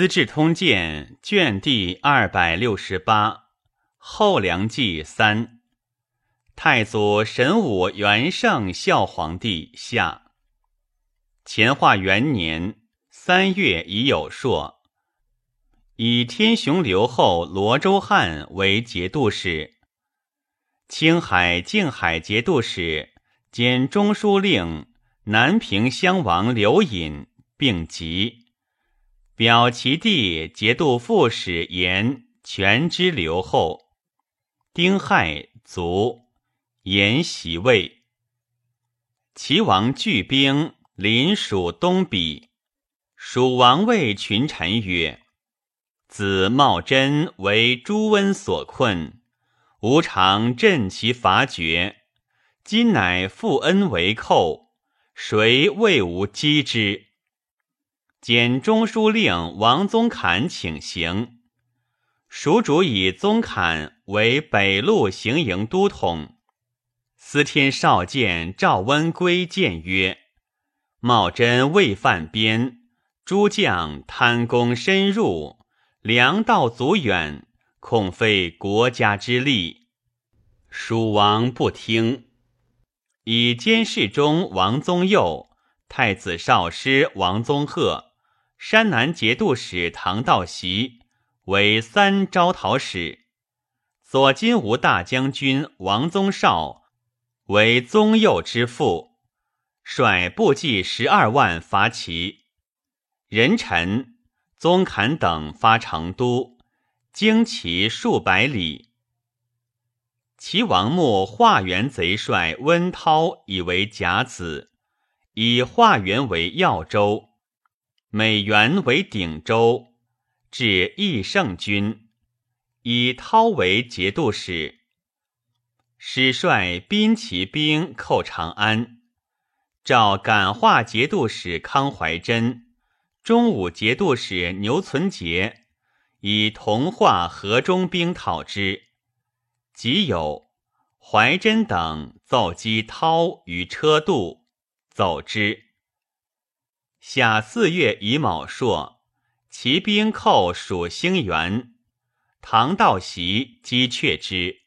资治通鉴》卷第二百六十八，《后梁纪三》，太祖神武元圣孝皇帝下。乾化元年三月乙酉朔，以天雄留后罗州汉为节度使，青海、静海节度使兼中书令南平襄王刘隐并疾。表其弟节度副使言全之留后，丁亥卒，延袭位。齐王聚兵临蜀东鄙，蜀王谓群臣曰：“子茂贞为朱温所困，吾常振其伐绝，今乃负恩为寇，谁为吾击之？”兼中书令王宗侃请行，蜀主以宗侃为北路行营都统。司天少监赵温归谏曰：“茂贞未犯边，诸将贪功深入，粮道阻远，恐费国家之利。”蜀王不听，以监视中王宗佑、太子少师王宗鹤。山南节度使唐道习为三招讨使，左金吾大将军王宗绍为宗佑之父，率部骑十二万伐齐。人臣宗侃等发成都，经其数百里。齐王墓化元贼帅温韬以为甲子，以化元为耀州。美元为鼎州，至义胜军，以涛为节度使。使率兵骑兵寇长安，召感化节度使康怀真、中武节度使牛存杰，以同化河中兵讨之。即有怀真等奏击涛于车渡，走之。夏四月乙卯朔，骑兵寇蜀兴元，唐道习击却之。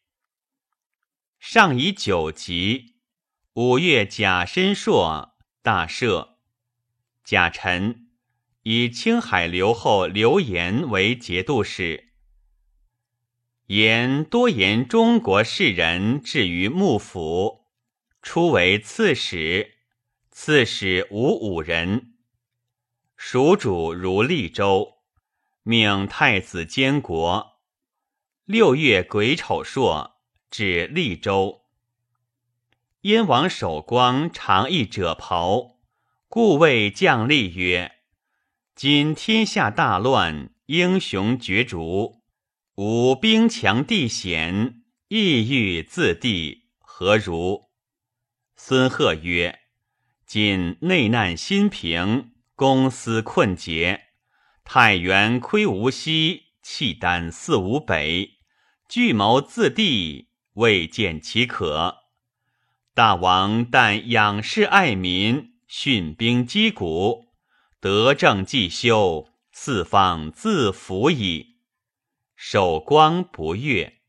上以九级。五月甲申朔，大赦。甲辰，以青海留后刘延为节度使。延多言中国士人至于幕府，初为刺史，刺史无五人。蜀主如利州，命太子监国。六月癸丑朔，至利州。燕王守光常议者袍，故谓将吏曰：“今天下大乱，英雄角逐，吾兵强地险，意欲自地，何如？”孙贺曰：“今内难新平。”公私困竭，太原窥无西，契丹四无北，聚谋自地，未见其可。大王但仰视爱民，训兵击鼓，德政既修，四方自服矣。守光不悦，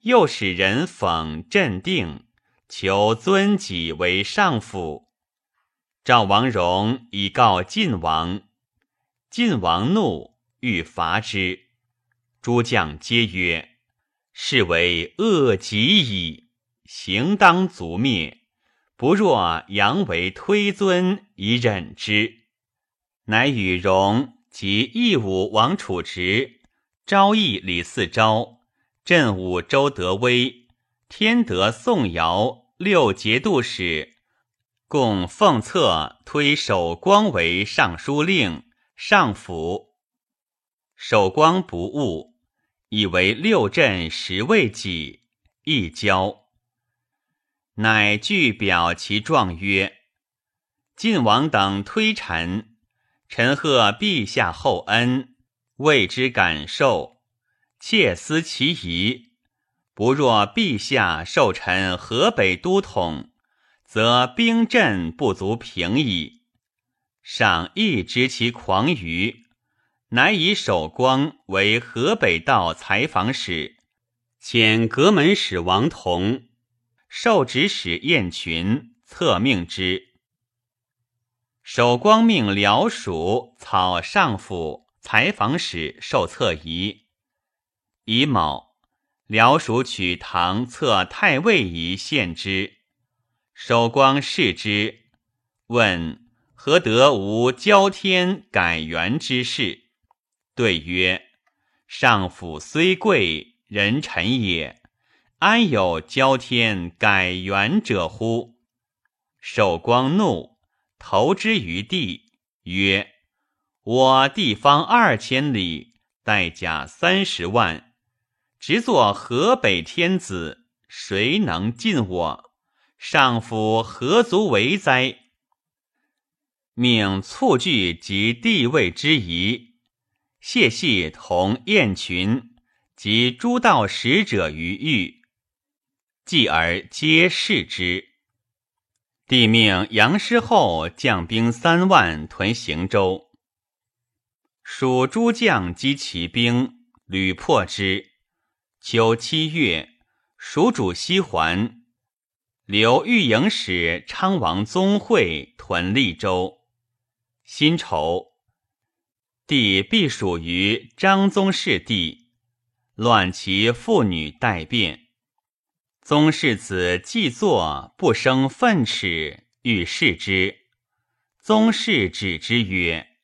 又使人讽镇定，求尊己为上府。赵王荣以告晋王，晋王怒，欲伐之。诸将皆曰：“是为恶极矣，行当族灭。不若扬为推尊以忍之。”乃与荣及义武王处直、昭义李嗣昭、镇武周德威、天德宋尧六节度使。共奉策推守光为尚书令、上府。守光不误，以为六镇十位己，一交。乃具表其状曰：“晋王等推陈，臣贺陛下厚恩，为之感受，切思其宜。不若陛下授臣河北都统。”则兵阵不足平矣。上亦知其狂愚，乃以守光为河北道采访使，遣阁门使王同，受指使燕群策命之。守光命辽属草上府采访使受策仪。乙卯，辽属取唐策太尉仪献之。守光视之，问何得无交天改元之事？对曰：“上府虽贵，人臣也，安有交天改元者乎？”守光怒，投之于地，曰：“我地方二千里，带甲三十万，直作河北天子，谁能进我？上府何足为哉？”命促拒及地位之宜。谢系同燕群及诸道使者于狱，继而皆视之。帝命杨师厚将兵三万屯行州，蜀诸将击其兵，屡破之。秋七月，蜀主西还，留御营使昌王宗会屯利州。辛丑。帝必属于张宗室弟，乱其妇女待变。宗室子既作，不生愤耻，欲视之。宗室指之曰：“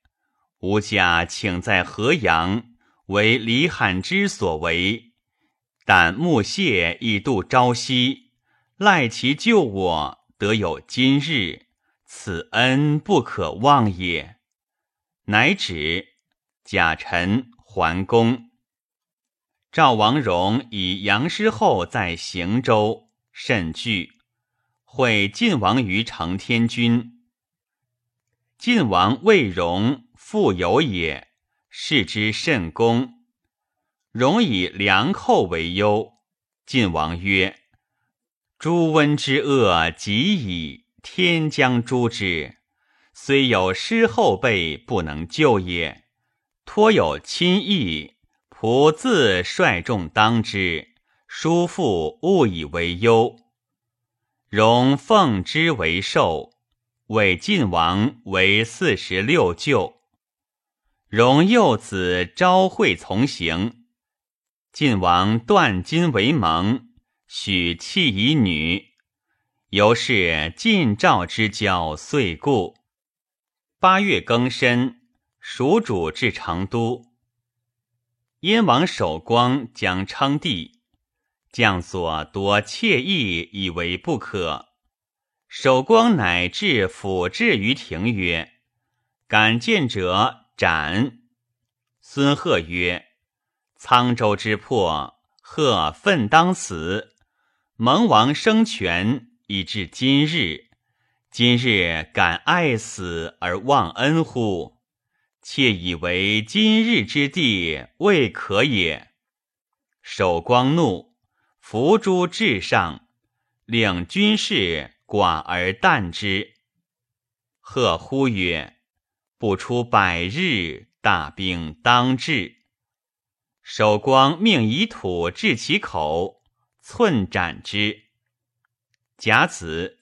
吾家请在河阳，为李罕之所为。但木谢以度朝夕，赖其救我，得有今日，此恩不可忘也。”乃止。贾臣桓公，赵王荣以杨师厚在行州，甚惧，会晋王于承天君。晋王魏荣富有也，视之甚恭。荣以良寇为忧。晋王曰：“朱温之恶极矣，天将诛之。虽有师后辈，不能救也。”托有亲意，仆自率众当之。叔父勿以为忧，荣奉之为寿，为晋王为四十六舅。荣幼子昭惠从行，晋王断金为盟，许弃以女。由是晋赵之交遂固。八月庚申。蜀主至成都，燕王守光将称帝，将所多妾意，以为不可。守光乃至府至于庭曰：“敢见者斩。”孙贺曰：“沧州之破，贺奋当死。蒙王生权，以至今日，今日敢爱死而忘恩乎？”妾以为今日之地未可也。守光怒，伏诛至上，令军士寡而啖之。贺呼曰：“不出百日，大兵当至。”守光命以土置其口，寸斩之。甲子，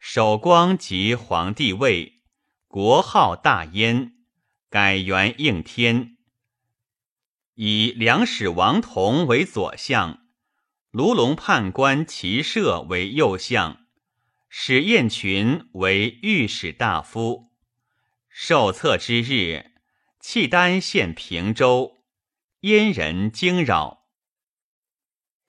守光即皇帝位，国号大燕。改元应天，以梁使王同为左相，卢龙判官齐射为右相，史彦群为御史大夫。受册之日，契丹献平州，燕人惊扰。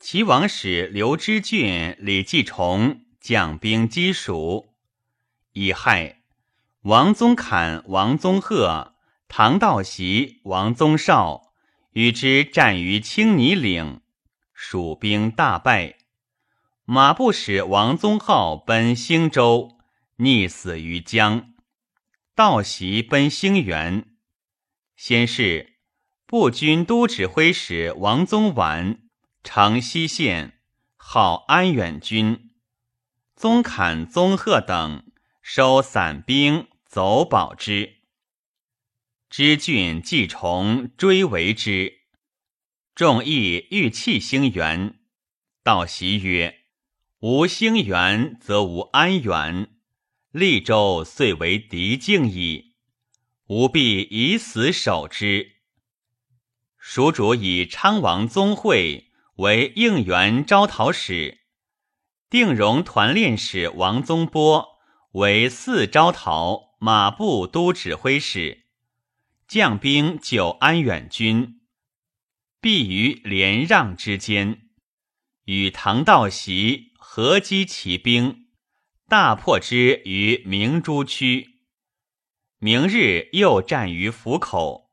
齐王使刘知俊、李继崇将兵击蜀，乙亥，王宗侃、王宗贺。唐道习、王宗绍与之战于青泥岭，蜀兵大败。马步使王宗浩奔兴州，溺死于江。道习奔兴元。先是，步军都指挥使王宗晚长溪县，号安远军。宗侃、宗贺等收散兵，走保之。知郡既重追为之。众议欲弃兴元，道袭曰：“无兴元，则无安远。利州遂为敌境矣，吾必以死守之。”蜀主以昌王宗会为应援招讨使，定荣团练使王宗波为四招讨马步都指挥使，将兵九安远军。必于连让之间，与唐道习合击骑兵，大破之于明珠区。明日又战于府口，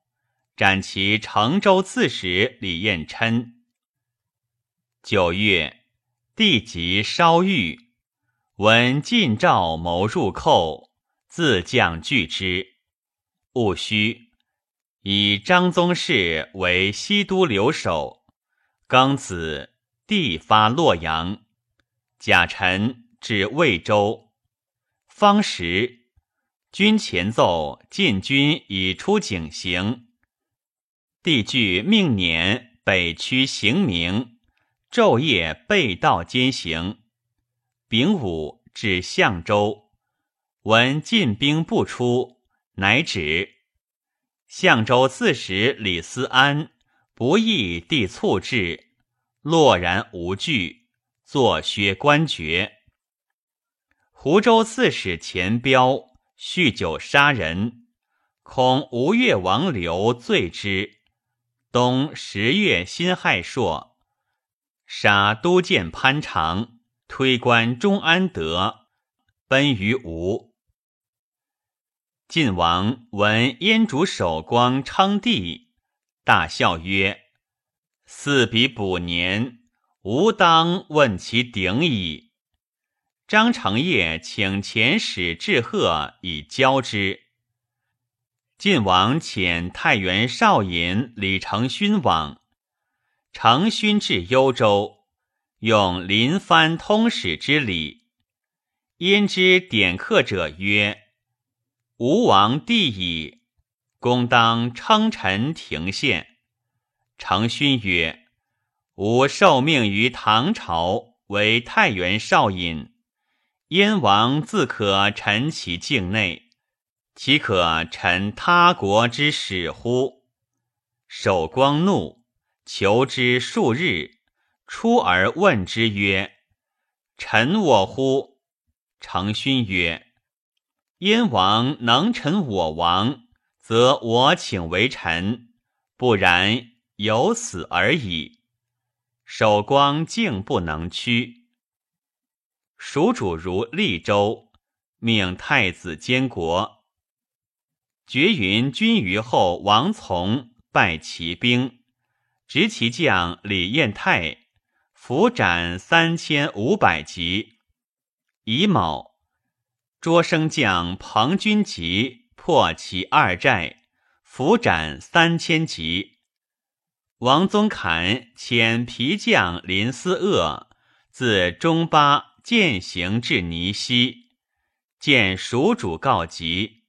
斩其成州刺史李彦琛。九月，帝即烧狱，闻晋诏谋入寇，自将拒之。戊戌。以张宗室为西都留守，庚子，帝发洛阳。甲辰，至魏州。方时，军前奏晋军已出井陉。帝具命辇北驱行明，昼夜被道兼行。丙午，至相州，闻晋兵不出，乃止。相州刺史李思安不意帝促至，落然无惧，坐削官爵。湖州刺史钱彪酗酒杀人，恐吴越王刘罪之。冬十月辛亥朔，杀都监潘长，推官钟安德，奔于吴。晋王闻燕主守光称帝，大笑曰：“四比补年，吾当问其鼎矣。”张承业请遣使致贺以交之。晋王遣太原少尹李承勋往，承勋至幽州，用临藩通使之礼。焉之点客者曰。吴王帝矣，公当称臣廷献。承勋曰：“吾受命于唐朝，为太原少尹。燕王自可陈其境内，岂可陈他国之使乎？”守光怒，求之数日，出而问之曰：“臣我乎？”承勋曰。燕王能臣我王，则我请为臣；不然，有死而已。守光竟不能屈。蜀主如利州，命太子监国。绝云君于后王从败骑兵，执其将李彦泰，伏斩三千五百级。乙卯。捉生将彭君集破其二寨，伏斩三千级。王宗侃遣皮将林思鄂自中巴践行至泥溪，见蜀主告急。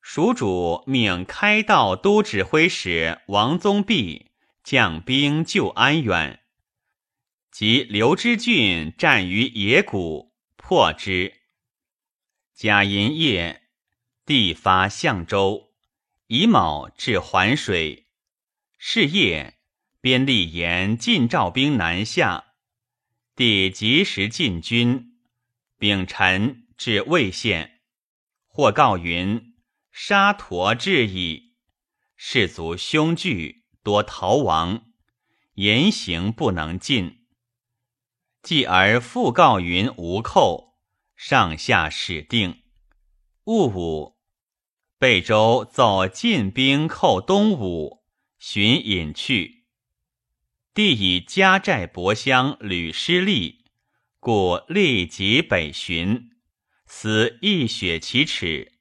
蜀主命开道都指挥使王宗弼将兵救安远，及刘知俊战于野谷，破之。甲寅夜，帝发相州，乙卯至环水。是夜，边立言晋赵兵南下，帝及时进军。丙辰至魏县，或告云：沙陀至矣。士卒凶惧，多逃亡，言行不能进。继而复告云无寇。上下始定。戊午，贝州奏进兵寇东吴，寻隐去。帝以家寨伯乡屡失利，故立即北巡，思一雪其耻。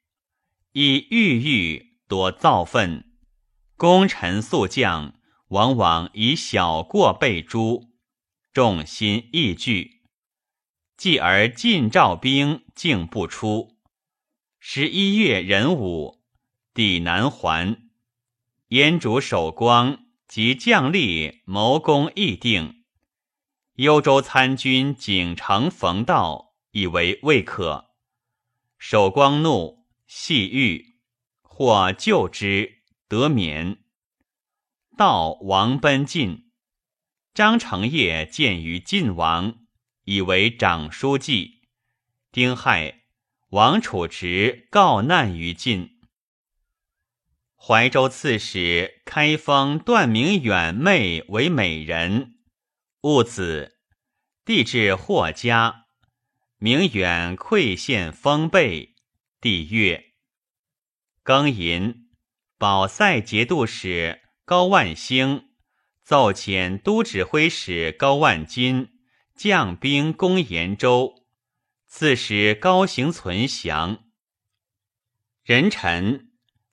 以郁郁多造愤，功臣宿将往往以小过被诛，众心亦惧。继而晋赵兵竟不出。十一月壬午，抵南还。燕主守光及将吏谋攻议定。幽州参军景城冯道以为未可。守光怒，细狱，或救之，得免。道王奔晋。张承业见于晋王，以为长书记。丁亥，王楚直告难于晋。怀州刺史开封段明远妹为美人，戊子，帝至霍家，明远馈献封贝，帝曰：庚寅，保塞节度使高万兴奏遣都指挥使高万金将兵攻延州，刺史高行存降。人臣。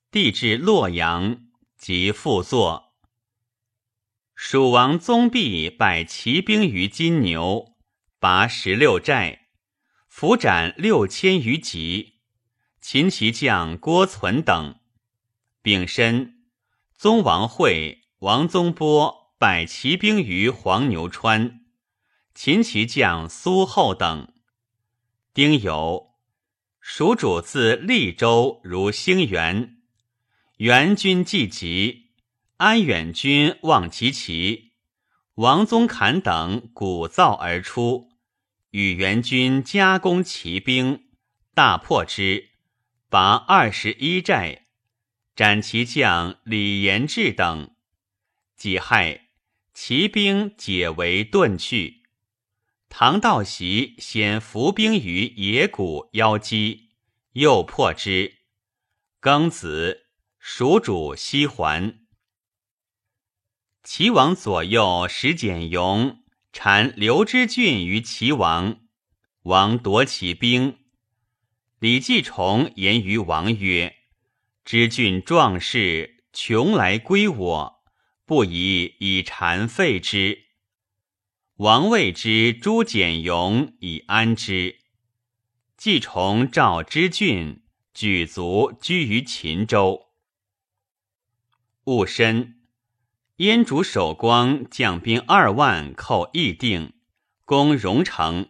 帝至洛阳，即复作。蜀王宗弼摆骑兵于金牛，拔十六寨，伏斩六千余级。秦骑将郭存等。丙申，宗王会、王宗波拜骑兵于黄牛川，秦骑将苏厚等。丁酉，蜀主自利州如兴元。元军既集，安远军望其旗，王宗侃等鼓噪而出，与元军夹攻骑兵，大破之，拔二十一寨，斩其将李延志等。己亥，骑兵解围遁去。唐道习先伏兵于野谷邀击，又破之。庚子。蜀主西还，齐王左右使简雍谗刘知俊于齐王，王夺其兵。李继崇言于王曰：“知俊壮士，穷来归我，不宜以缠废之。”王谓之诛简勇以安之。既崇召知俊，举族居于秦州。戊申，燕主守光将兵二万寇义定，攻荣城。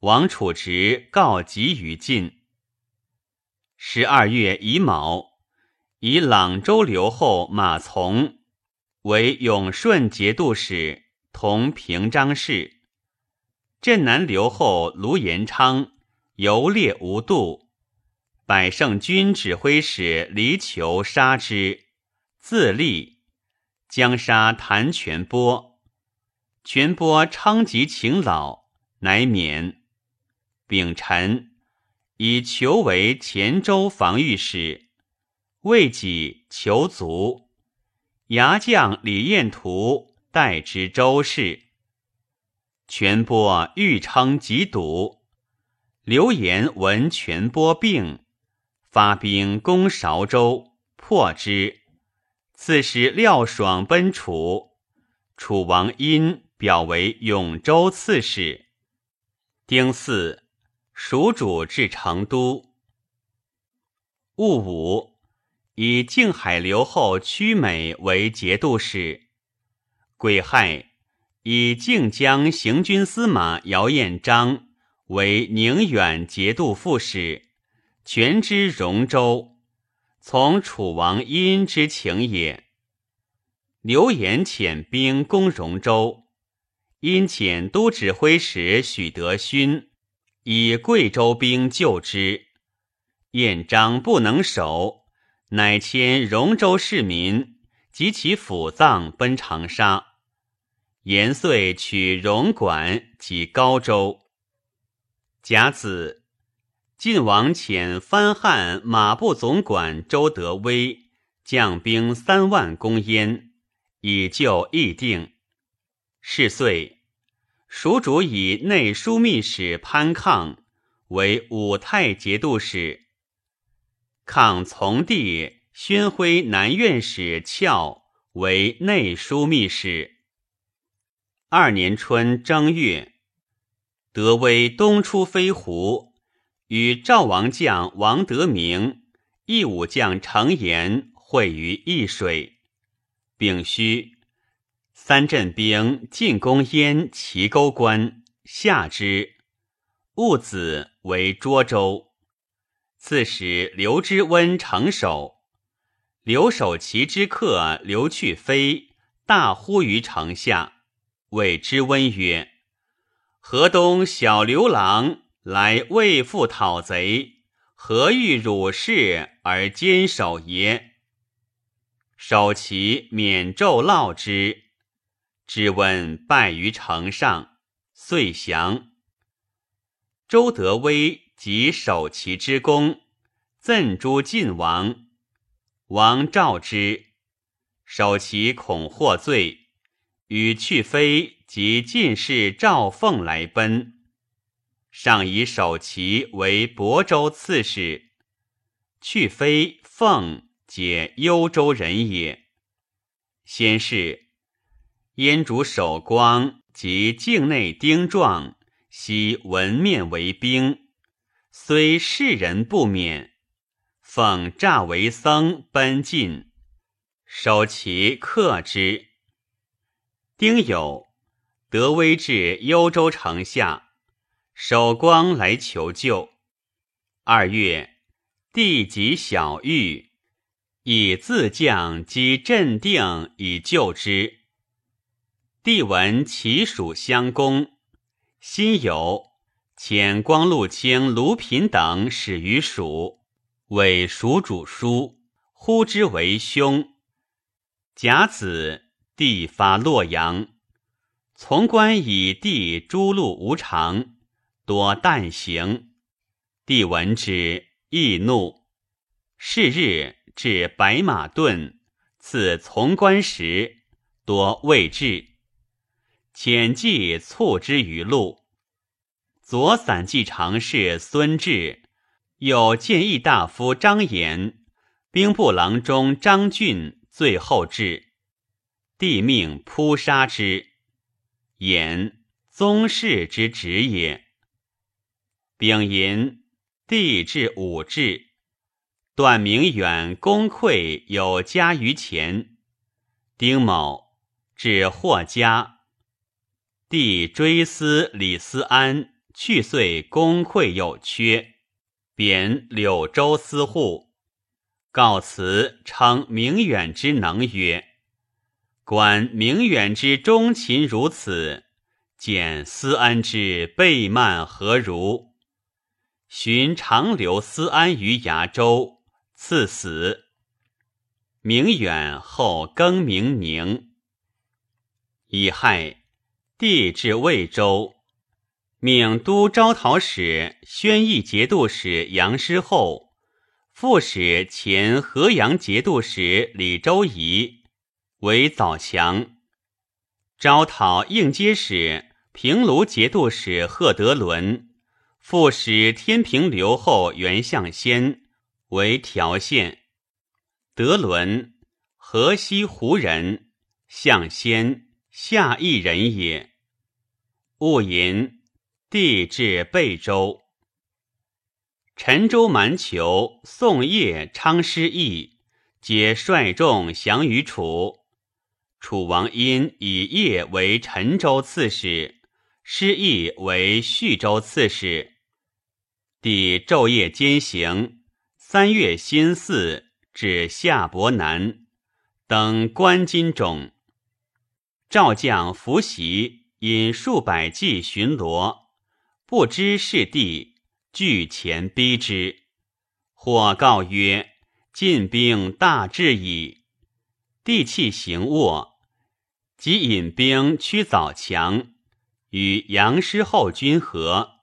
王楚直告急于晋。十二月乙卯，以朗州留后马从为永顺节度使，同平章事。镇南留后卢延昌游猎无度，百胜军指挥使黎裘杀之。自立，将杀谭全波。全波昌吉勤老，乃免。丙辰，以求为黔州防御使，未己求卒。牙将李彦图代之州事。全波欲称疾笃，刘言闻全波病，发兵攻韶州，破之。刺史廖爽奔楚，楚王因表为永州刺史。丁巳，蜀主至成都。戊午，以靖海留后屈美为节度使。癸亥，以靖江行军司马姚彦章为宁远节度副使，权知荣州。从楚王殷之请也。刘言遣兵攻荣州，因遣都指挥使许德勋以贵州兵救之，燕章不能守，乃迁荣州市民及其府葬奔长沙。延遂取荣管及高州。甲子。晋王遣藩汉马步总管周德威将兵三万攻燕，以救议定。是岁，蜀主以内枢密使潘抗为武泰节度使。抗从弟宣徽南院使俏为内枢密使。二年春正月，德威东出飞狐。与赵王将王德明义武将程延会于易水。丙戌，三镇兵进攻燕齐沟关，下之。戊子为涿州。刺史刘知温城守。留守齐之客刘去飞大呼于城下，谓知温曰：“河东小刘郎来为父讨贼，何欲辱士而坚守耶？”守其免胄烙之。只问败于城上，遂降。周德威及守其之功，赠诸晋王。王召之，守其恐获罪，与去飞及进士赵凤来奔。上以守其为亳州刺史。去非、凤皆幽州人也。先是，燕主守光及境内丁壮，悉闻面为兵，虽世人不免。奉诈为僧奔进，守其克之。丁酉，德威至幽州城下，守光来求救。二月，帝及小玉，以自将击镇定以救之。帝闻其属相攻，心有，遣光禄卿卢品等使于蜀。为蜀主书，呼之为兄。甲子，帝发洛阳，从官以帝诸路无常，多旦行。帝闻之，易怒。是日，至白马顿，赐从官时，多未至。遣骑促之于路。左散骑常侍孙志。有谏议大夫张延、兵部郎中张俊最后至，帝命扑杀之。衍，宗室之侄也。丙寅，帝至武至，段明远公溃有家于前。丁卯，至霍家，帝追思李思安去岁功溃有缺。贬柳州司户，告辞称明远之能曰：“观明远之忠勤如此，见思安之背慢何如？寻长留思安于崖州，赐死。明远后更名宁。乙亥，帝至魏州。”命都招讨使、宣义节度使杨师厚，副使前河阳节度使李周仪为早强；招讨应接使、平卢节度使贺德伦，副使天平留后袁相先为条县。德伦，河西胡人，相先下邑人也。戊寅。帝至贝州，陈州蛮酋、宋业、昌师义皆率众降于楚。楚王因以业为陈州刺史，师义为叙州刺史。帝昼夜兼行，三月辛巳至夏伯南，登关津冢。赵将伏袭引数百骑巡逻。不知是地，拒前逼之。或告曰：“晋兵大至矣。”地气行卧，即引兵驱早强，与杨师厚军合。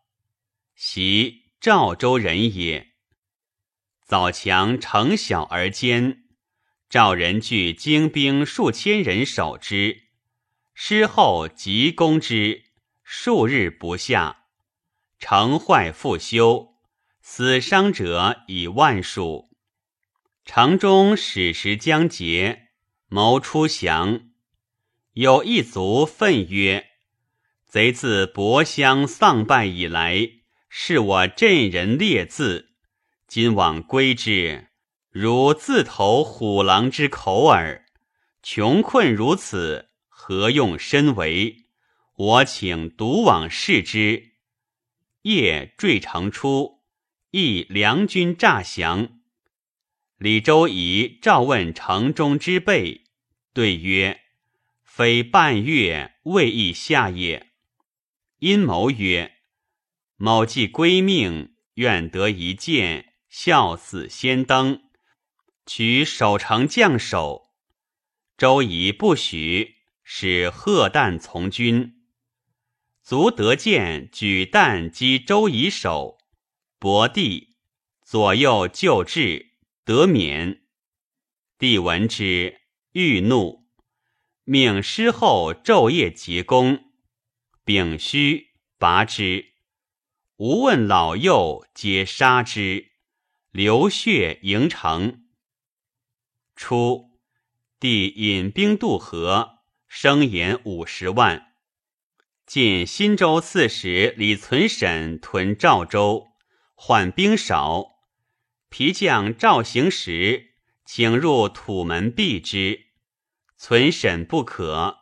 袭赵州人也。早强城小而坚，赵人聚精兵数千人守之。师后急攻之，数日不下。城坏复修，死伤者以万数。城中矢石将竭，谋出降。有一族愤曰：“贼自博乡丧败以来，是我镇人列字，今往归之，如自投虎狼之口耳。穷困如此，何用身为？我请独往视之。夜坠城出，亦梁军诈降。李周仪召问城中之备，对曰：“非半月未易下也。”阴谋曰：“某既归命，愿得一剑，效死先登，取守城将首。”周仪不许，使贺旦从军。卒得见，举弹击周以首，伯帝左右救治，得免。帝闻之，欲怒，命师后昼夜结功，丙戌拔之，无问老幼，皆杀之，流血盈城。初，帝引兵渡河，生盐五十万。晋新州刺史李存审屯赵州，缓兵少，皮将赵行时请入土门避之，存审不可。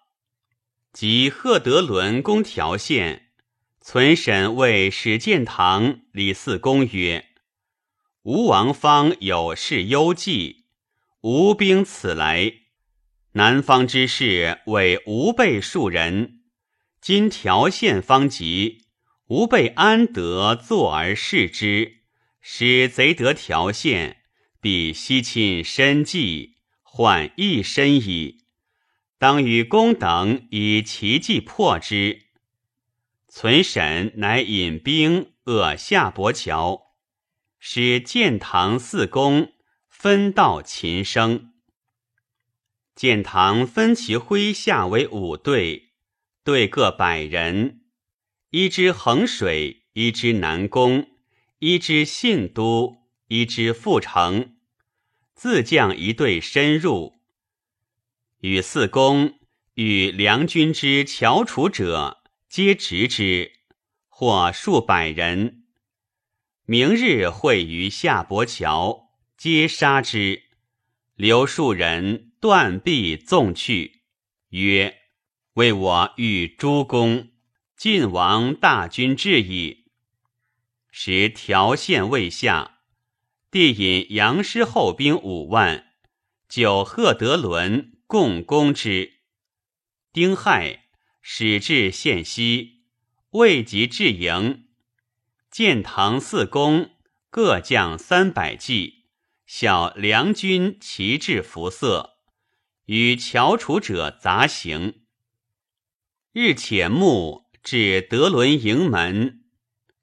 及贺德伦攻条县，存审谓史建堂、李嗣公曰：“吴王方有事忧计，吴兵此来，南方之士为吾辈数人。”今条县方急，吾辈安得坐而视之？使贼得条县，必西侵身计，患一身矣。当与公等以奇计破之。存审乃引兵扼下伯桥，使建堂四公分道秦生。建堂分其麾下为五队。队各百人，一支衡水，一支南宫，一支信都，一支阜城。自将一队深入，与四公与梁军之翘楚者，皆执之，或数百人。明日会于下伯桥，皆杀之。留数人断臂纵去，曰。为我欲诸公，晋王大军至矣。时条县未下，帝引杨师后兵五万，就贺德伦共攻之。丁亥，始至县西，未及至营，建唐四公各将三百骑，小梁军旗帜服色，与翘楚者杂行。日且暮，至德伦营门，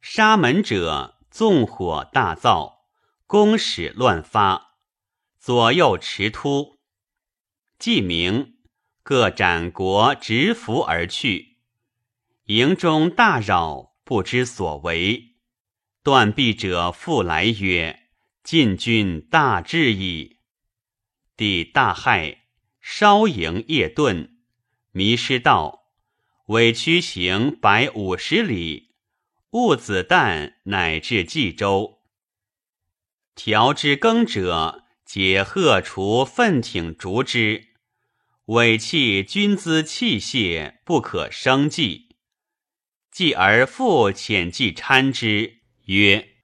杀门者纵火大造，弓矢乱发，左右驰突。既明，各斩国执服而去。营中大扰，不知所为。断臂者复来曰：“晋军大至矣！”帝大骇，稍营夜遁，迷失道。委屈行百五十里，误子旦，乃至冀州。调之耕者，解褐除奋挺逐之。委弃军资器械，不可生计。继而复遣计参之，曰：“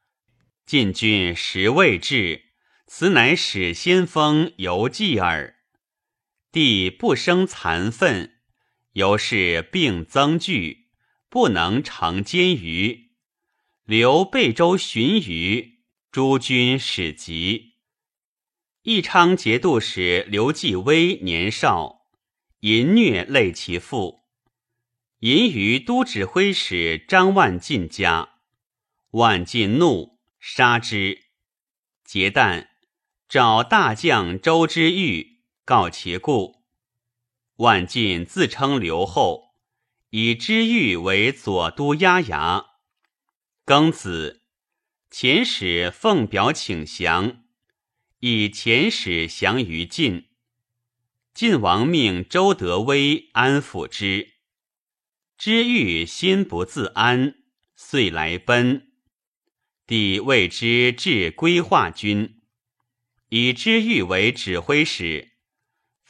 晋军实未至，此乃使先锋犹计耳。”帝不生残愤。由是病增剧，不能成监于。留贝州寻余，诸军始急。义昌节度使刘继威年少，淫虐累其父，淫于都指挥使张万进家。万进怒，杀之。节旦，召大将周之玉告其故。万晋自称刘后，以知遇为左都押牙。庚子，遣使奉表请降，以遣使降于晋。晋王命周德威安抚之。知遇心不自安，遂来奔。帝谓之至归化军，以知遇为指挥使。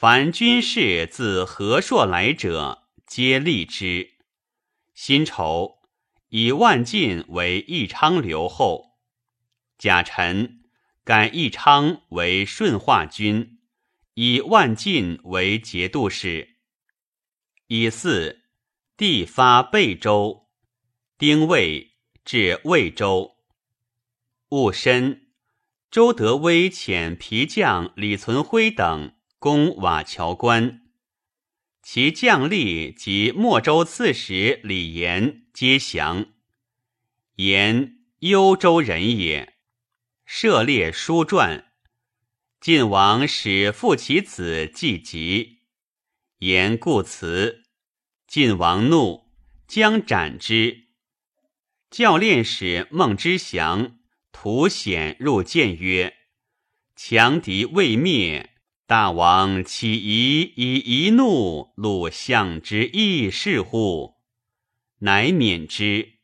凡军士自何硕来者，皆立之。辛丑，以万晋为义昌留后。甲辰，改义昌为顺化军，以万晋为节度使。以四，地发贝州。丁未，至魏州。戊申，周德威遣皮将李存辉等。攻瓦桥关，其将吏及莫州刺史李严皆降。严幽州人也，涉猎书传。晋王使复其子季疾，言故辞。晋王怒，将斩之。教练使孟之祥图显入谏曰：“强敌未灭。”大王岂宜以一怒戮相之义士乎？乃免之。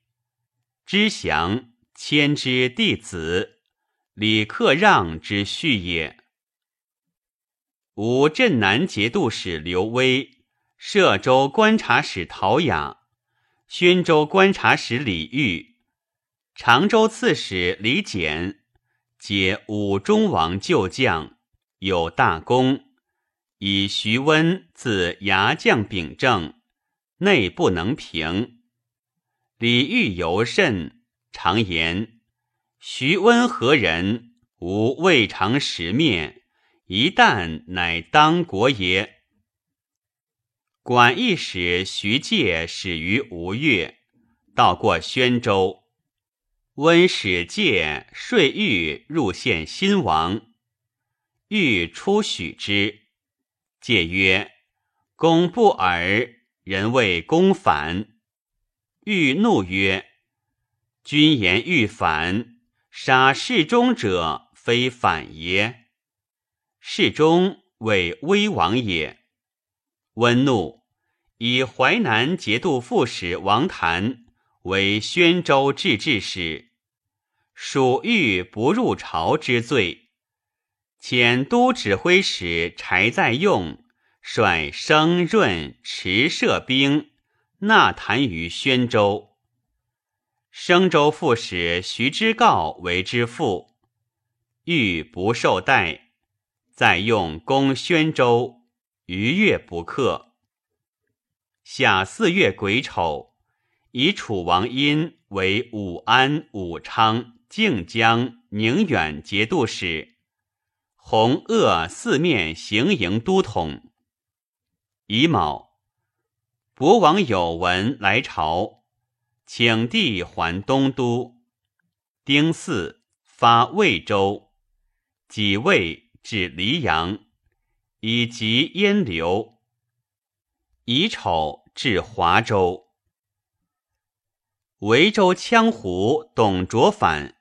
知祥谦之弟子，李克让之婿也。吴镇南节度使刘威、摄州观察使陶雅、宣州观察使李煜、常州刺史李简，皆武中王旧将。有大功，以徐温自牙将秉政，内不能平。李煜尤甚，常言：徐温何人？吾未尝识面，一旦乃当国也。管义使徐介始于吴越，到过宣州，温使介说欲入献新王。欲出许之，戒曰：“公不尔，人谓公反。”欲怒曰：“君言欲反，杀侍中者非反耶？侍中为威王也。”温怒，以淮南节度副使王谭为宣州制置使，属欲不入朝之罪。遣都指挥使柴在用率生润池射兵纳谈于宣州。生州副使徐知诰为之父，欲不受待，再用攻宣州，逾越不克。夏四月癸丑，以楚王殷为武安、武昌、靖江、宁远节度使。弘鄂四面行营都统。乙卯，博王有闻来朝，请帝还东都。丁巳，发魏州，己未至黎阳，以及燕流。乙丑，至华州。维州羌胡董卓反。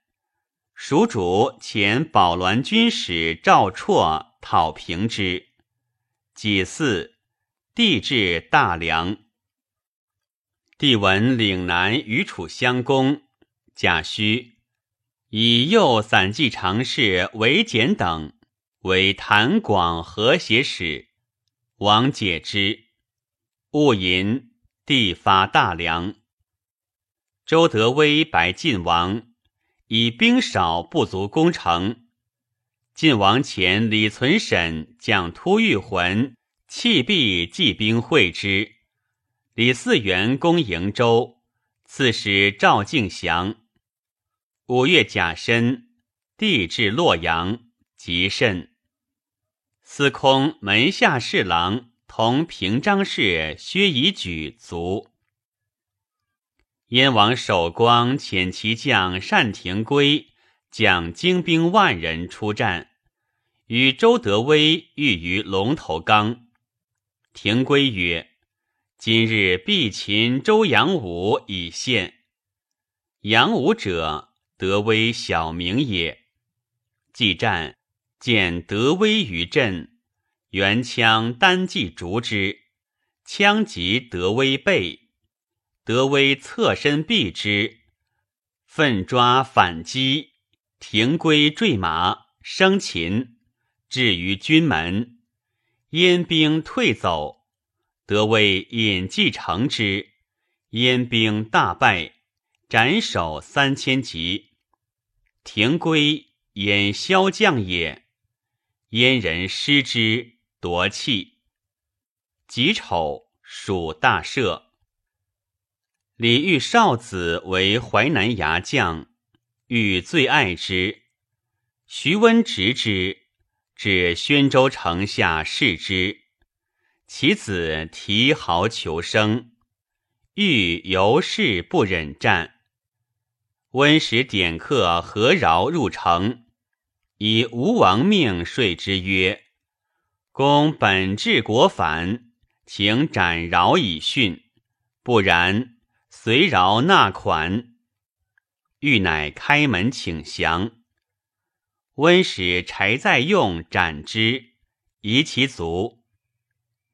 蜀主遣保銮军使赵绰讨平之。己巳，帝至大梁。帝闻岭南与楚相攻，贾诩以右散骑常侍韦简等为谭广和谐使，王解之。戊寅，帝发大梁。周德威白晋王。以兵少不足攻城，晋王前李存审将突遇浑弃壁骑兵会之。李嗣源攻瀛州，刺史赵敬祥。五月甲申，帝至洛阳，极甚。司空门下侍郎同平章事薛以举卒。燕王守光遣其将单廷圭将精兵万人出战，与周德威遇于龙头冈。廷圭曰：“今日必擒周阳武以献。”阳武者，德威小名也。既战，见德威于阵，援枪单骑逐之，枪及德威背。德威侧身避之，奋抓反击，停归坠马，生擒。至于军门，燕兵退走，得为引继承之。燕兵大败，斩首三千级。停归，燕骁将也。燕人失之，夺气。己丑，属大赦。李煜少子为淮南牙将，欲最爱之。徐温执之，至宣州城下视之。其子提毫求生，欲由是不忍战。温使点客何饶入城，以吴王命说之曰：“公本治国反，请斩饶以训，不然。”随饶纳款，欲乃开门请降。温使柴在用斩之，夷其足。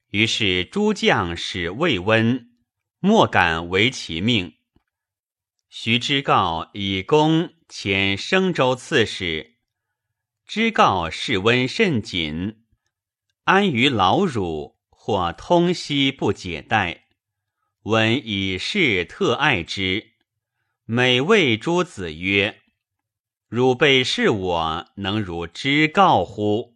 于是诸将使魏温，莫敢违其命。徐知诰以功遣升州刺史。知诰视温甚谨，安于劳辱，或通悉不解带。闻以是特爱之，每谓诸子曰：“汝辈是我，能如知告乎？”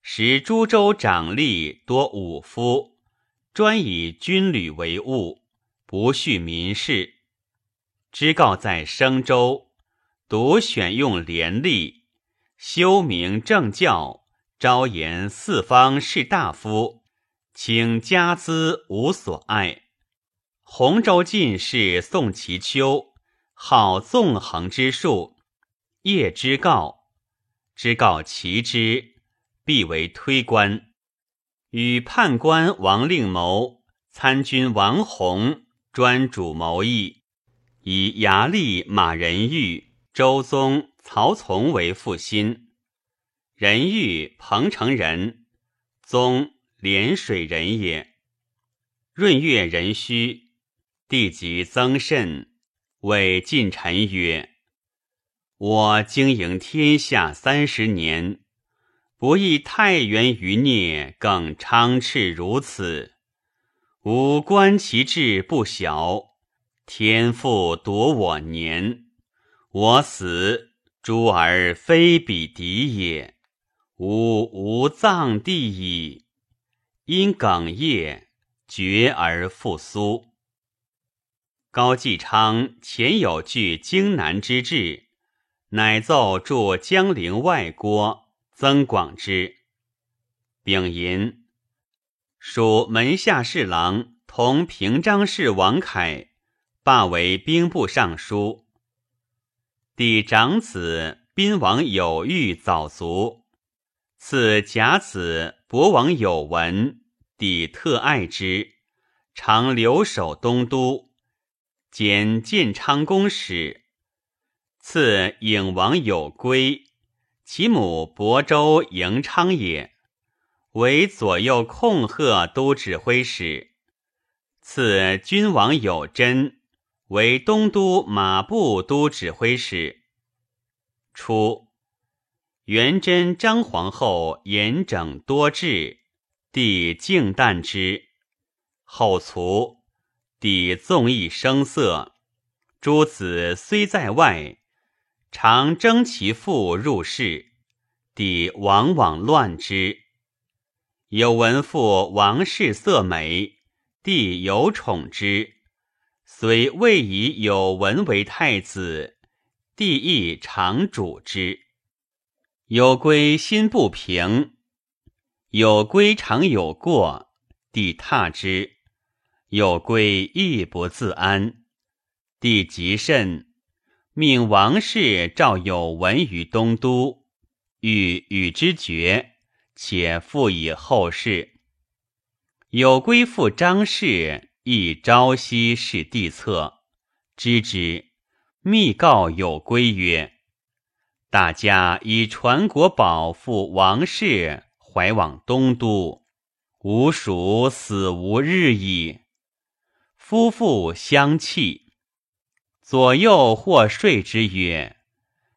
时诸州长吏多武夫，专以军旅为务，不恤民事。知告在生州，独选用廉吏，修明正教，招言四方士大夫，请家资无所爱。洪州进士宋其丘好纵横之术，业之告，之告其之，必为推官。与判官王令谋、参军王弘专主谋议，以牙吏马仁玉、周宗、曹从为腹心。仁玉彭城人，宗涟水人也。闰月壬戌。帝即增甚，谓近臣曰：“我经营天下三十年，不亦太原余孽更昌炽如此。吾观其志不小，天父夺我年，我死，诸儿非彼敌也。吾无葬地矣。因哽咽，绝而复苏。”高继昌前有据荆南之志，乃奏驻江陵外郭增广之。丙寅，属门下侍郎同平章事王恺罢为兵部尚书。弟长子宾王有玉早卒，次甲子博王有文，弟特爱之，常留守东都。兼建昌公使，赐颖王有归，其母亳州营昌也，为左右控贺都指挥使。赐君王有贞，为东都马步都指挥使。初，元贞张皇后严整多智，帝敬惮之，后卒。抵纵意声色，诸子虽在外，常征其父入室，弟往往乱之。有闻父王氏色美，帝有宠之，虽未以有文为太子，帝亦常主之。有归心不平，有归常有过，弟挞之。有归亦不自安，帝极甚，命王氏召有文于东都，欲与之决，且复以后事。有归复张氏亦朝夕视帝侧，知之，密告有归曰：“大家以传国宝赴王氏，怀往东都，吾属死无日矣。”夫妇相弃，左右或说之曰：“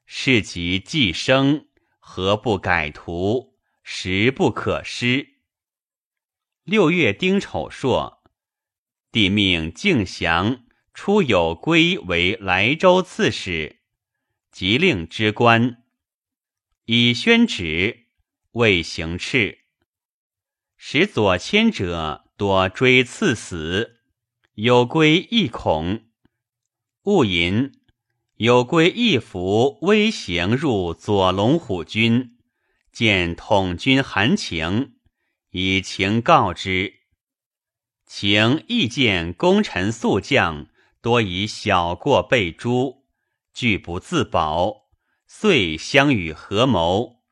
是即既生，何不改图？实不可失。六月丁丑朔，帝命敬祥出有归为莱州刺史，即令之官，以宣旨未行敕，使左迁者多追赐死，有归亦恐。戊寅，有归一服微行入左龙虎军，见统军韩情，以情告之。情亦见功臣宿将多以小过被诛，拒不自保，遂相与合谋。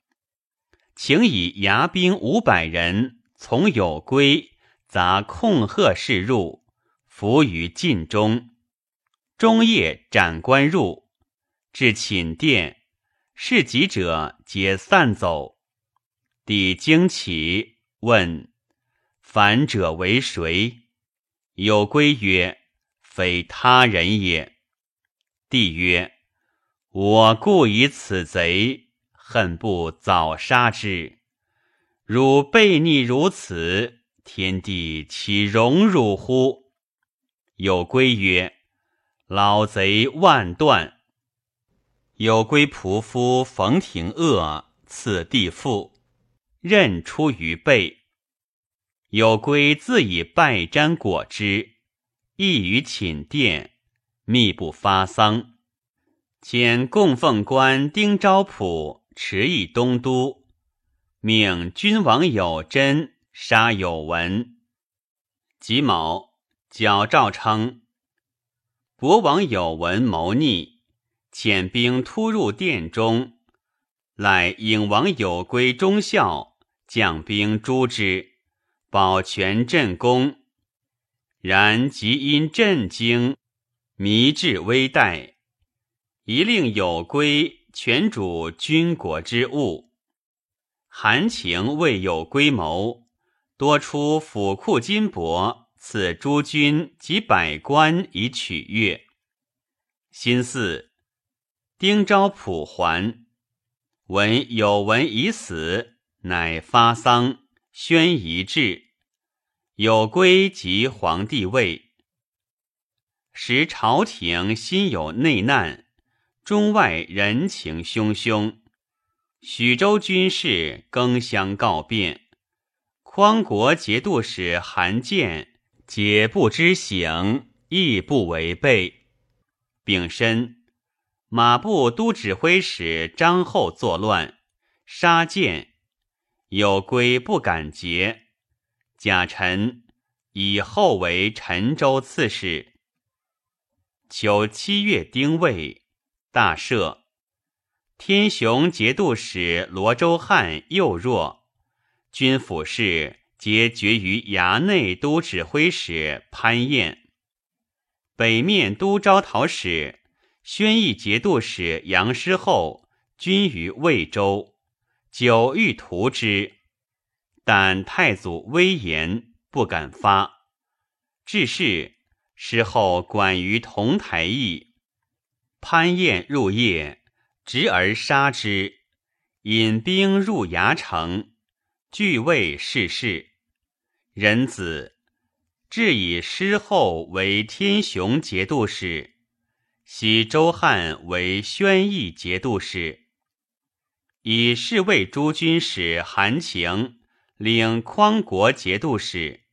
请以牙兵五百人从有归，杂控贺士入，伏于禁中。中夜斩官入，至寝殿，事急者皆散走。帝惊起，问：“反者为谁？”有归曰：“非他人也。”帝曰：“我故以此贼，恨不早杀之。汝悖逆如此，天地岂容汝乎？”有归曰。老贼万断。有归仆夫冯廷鄂赐地父，任出于背。有归自以拜瞻果之，亦于寝殿，密不发丧。遣供奉官丁昭普持议东都，命君王有贞杀有文。己卯，矫诏称。博王有闻谋逆，遣兵突入殿中，乃颖王有归忠孝，将兵诛之，保全镇功。然即因震惊，迷至危殆，一令有归全主军国之务。韩情未有归谋，多出府库金帛。赐诸军及百官以取悦。心巳，丁昭普还，闻有闻已死，乃发丧，宣仪志。有归及皇帝位。时朝廷心有内难，中外人情汹汹，许州军事更相告变。匡国节度使韩建。解不知醒，亦不违背。丙申，马步都指挥使张后作乱，杀建，有归不敢节。贾臣以后为陈州刺史。秋七月丁未，大赦。天雄节度使罗州汉又弱，军府事。皆决于衙内都指挥使潘彦，北面都招讨使宣义节度使杨师厚均于魏州，久欲屠之，但太祖威严，不敢发。至是，师后管于同台邑，潘彦入夜，执而杀之，引兵入牙城，据魏逝世。仁子至以师后为天雄节度使，喜周汉为宣义节度使，以侍卫诸军使韩情领匡国节度使。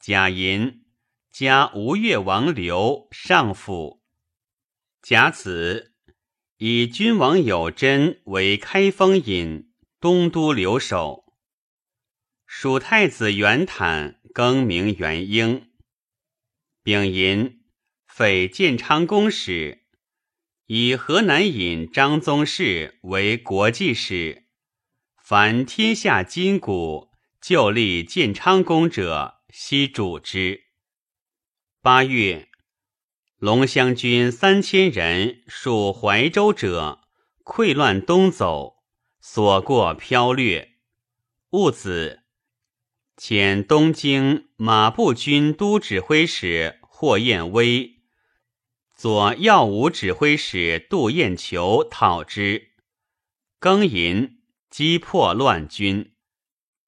贾银加吴越王刘上府。甲子以君王有贞为开封尹、东都留守。蜀太子元坦更名元英，丙寅废建昌公使，以河南尹张宗室为国际使。凡天下金谷，就立建昌公者，悉主之。八月，龙乡军三千人属怀州者，溃乱东走，所过飘掠。戊子。遣东京马步军都指挥使霍彦威、左耀武指挥使杜彦求讨之。庚寅，击破乱军，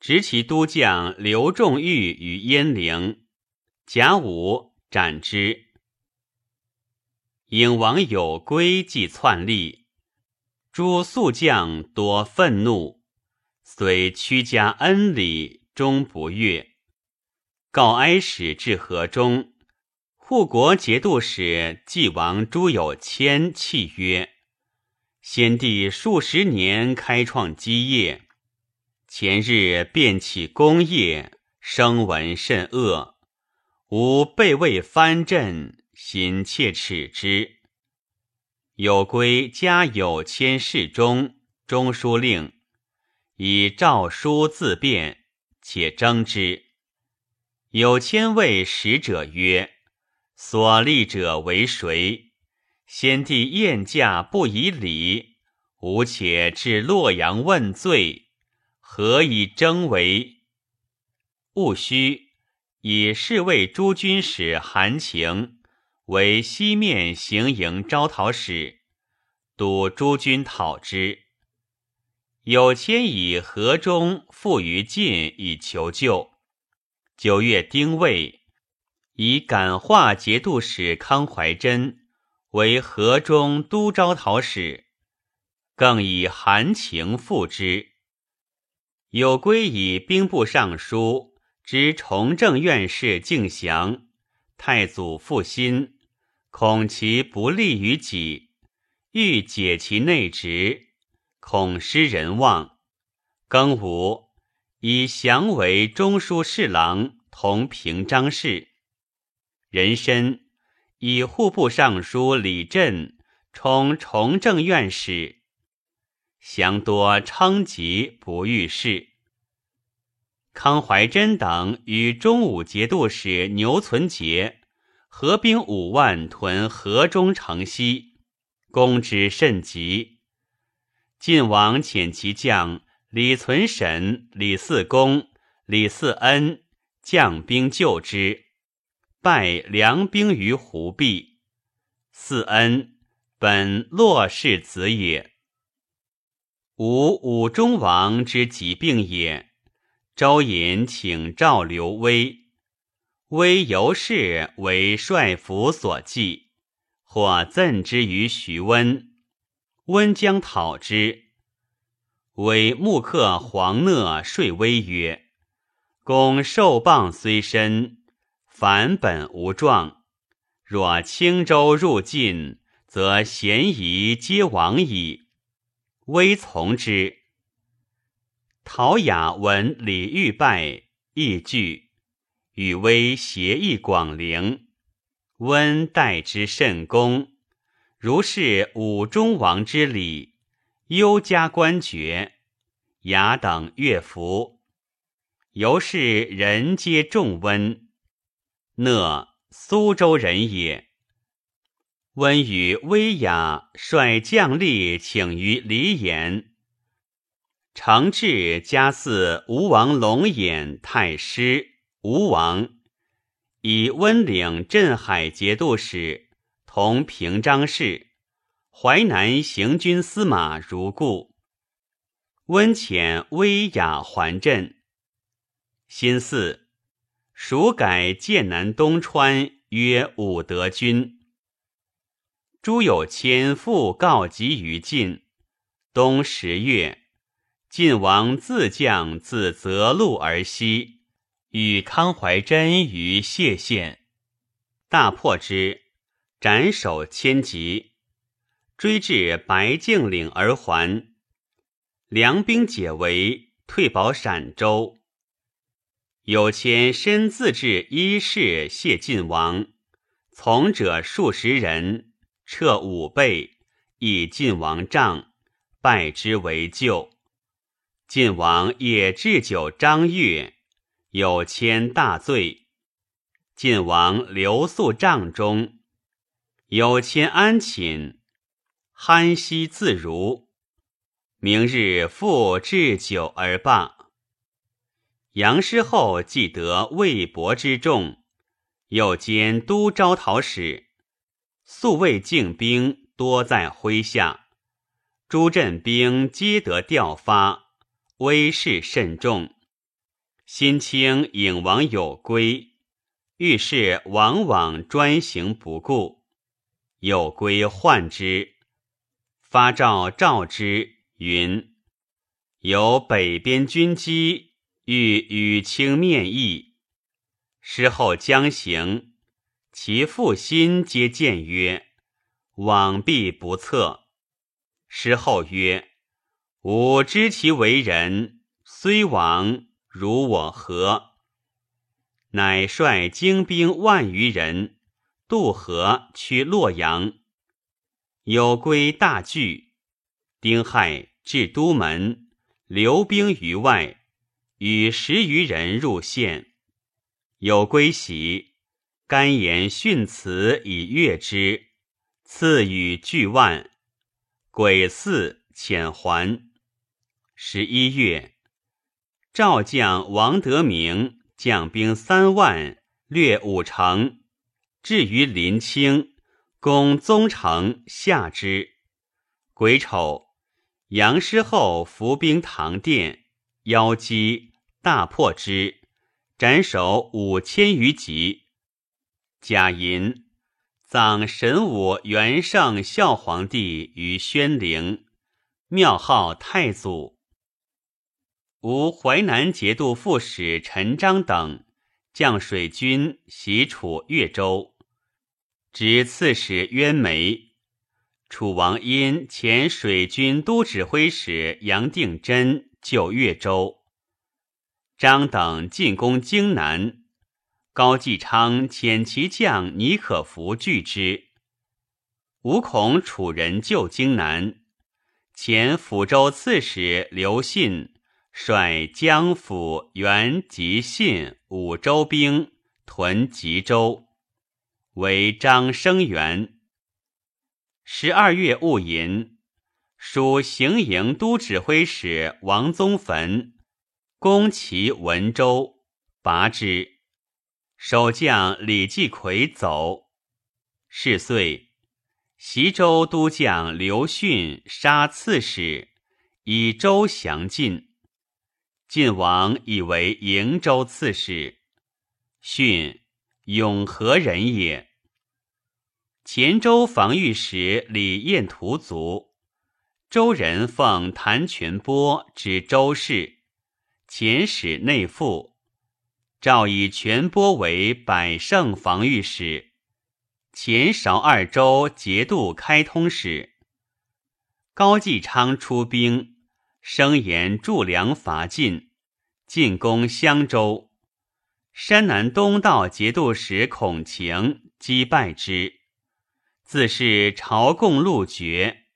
执其都将刘仲玉于鄢陵。甲午，斩之。颖王有归即篡立，诸宿将多愤怒，遂屈加恩礼，终不悦。告哀使至河中，护国节度使晋王朱有谦泣曰：“先帝数十年开创基业，前日便起功业，声闻甚恶。吾备位藩镇，心切耻之。有归家有谦侍中、中书令，以诏书自辩，且征之。”有千位使者曰：“所立者为谁？先帝宴驾不以礼，吾且至洛阳问罪，何以征为？”戊戌，以侍卫诸军使韩情为西面行营招讨使，督诸军讨之。有千以河中附于晋以求救。九月丁未，以感化节度使康怀真为河中都招讨使，更以含情附之。有归以兵部尚书知崇政院士敬祥，太祖复心，恐其不利于己，欲解其内职，恐失人望。庚午。以降为中书侍郎，同平章事。人参以户部尚书李振充崇政院使。降多称疾不遇事。康怀真等与中武节度使牛存杰合兵五万屯河中城西，攻之甚急。晋王遣其将。李存审、李嗣恭、李嗣恩将兵救之，败梁兵于湖壁。嗣恩本骆氏子也，吾武中王之疾病也。周隐请召刘威，威由是为帅府所忌，或赠之于徐温，温将讨之。为木客黄讷说威曰：“公受谤虽深，凡本无状。若轻舟入晋，则嫌疑皆亡矣。”威从之。陶雅闻李煜败，亦惧，与威协议广陵。温待之甚恭，如是武中王之礼。幽加官爵，雅等乐服，由是人皆重温。讷苏州人也。温与威雅率将吏请于李衍。承制加祀吴王龙眼太师，吴王以温领镇海节度使，同平章事。淮南行军司马如故，温潜威雅还镇。辛巳，蜀改剑南东川曰武德军。朱有谦复告急于晋。冬十月，晋王自将自泽路而西，与康怀真于谢县，大破之，斩首千级。追至白净岭而还，梁兵解围，退保陕州。有谦身自至衣饰谢晋王，从者数十人，撤五倍，以晋王帐，拜之为舅。晋王也置酒张悦，有谦大醉，晋王留宿帐中，有亲安寝。酣息自如，明日复置酒而罢。杨师后既得魏博之众，又兼都招讨使，素未进兵多在麾下，诸镇兵皆得调发，威势甚重。新清引王有归，遇事往往专行不顾。有归患之，发诏召之，云：“有北边军机，欲与卿面议。”师后将行，其父心皆谏曰：“往必不测。”师后曰：“吾知其为人，虽亡，如我何？”乃率精兵万余人渡河去洛阳。有归大惧，丁亥至都门，留兵于外，与十余人入县。有归喜，甘言训辞以悦之，赐与巨万。癸巳，遣还。十一月，赵将王德明将兵三万，略五城，至于临清，攻宗城，下之。癸丑，杨师厚伏兵唐殿，邀击，大破之，斩首五千余级。贾寅。葬神武元圣孝皇帝于宣陵，庙号太祖。吴淮南节度副使陈章等将水军袭楚越州，执刺史渊梅。楚王因前水军都指挥使杨定真救越州，张等进攻荆南。高继昌遣其将倪可福拒之。吾恐楚人救荆南，前抚州刺史刘信率江府、原及信五州兵屯吉州，为张生元。十二月戊寅，属行营都指挥使王宗坟攻其文州，拔之。守将李继奎走，是岁，袭州都将刘训杀刺史，以州降晋。晋王以为瀛州刺史。训，永和人也。黔州防御使李彦图卒，周人奉谭全波之周氏，遣使内附。诏以全波为百胜防御使，前韶二州节度开通使。高继昌出兵，声言助粮伐晋，进攻襄州。山南东道节度使孔晴击败之，自是朝贡路绝。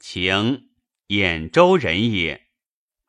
晴兖州人也。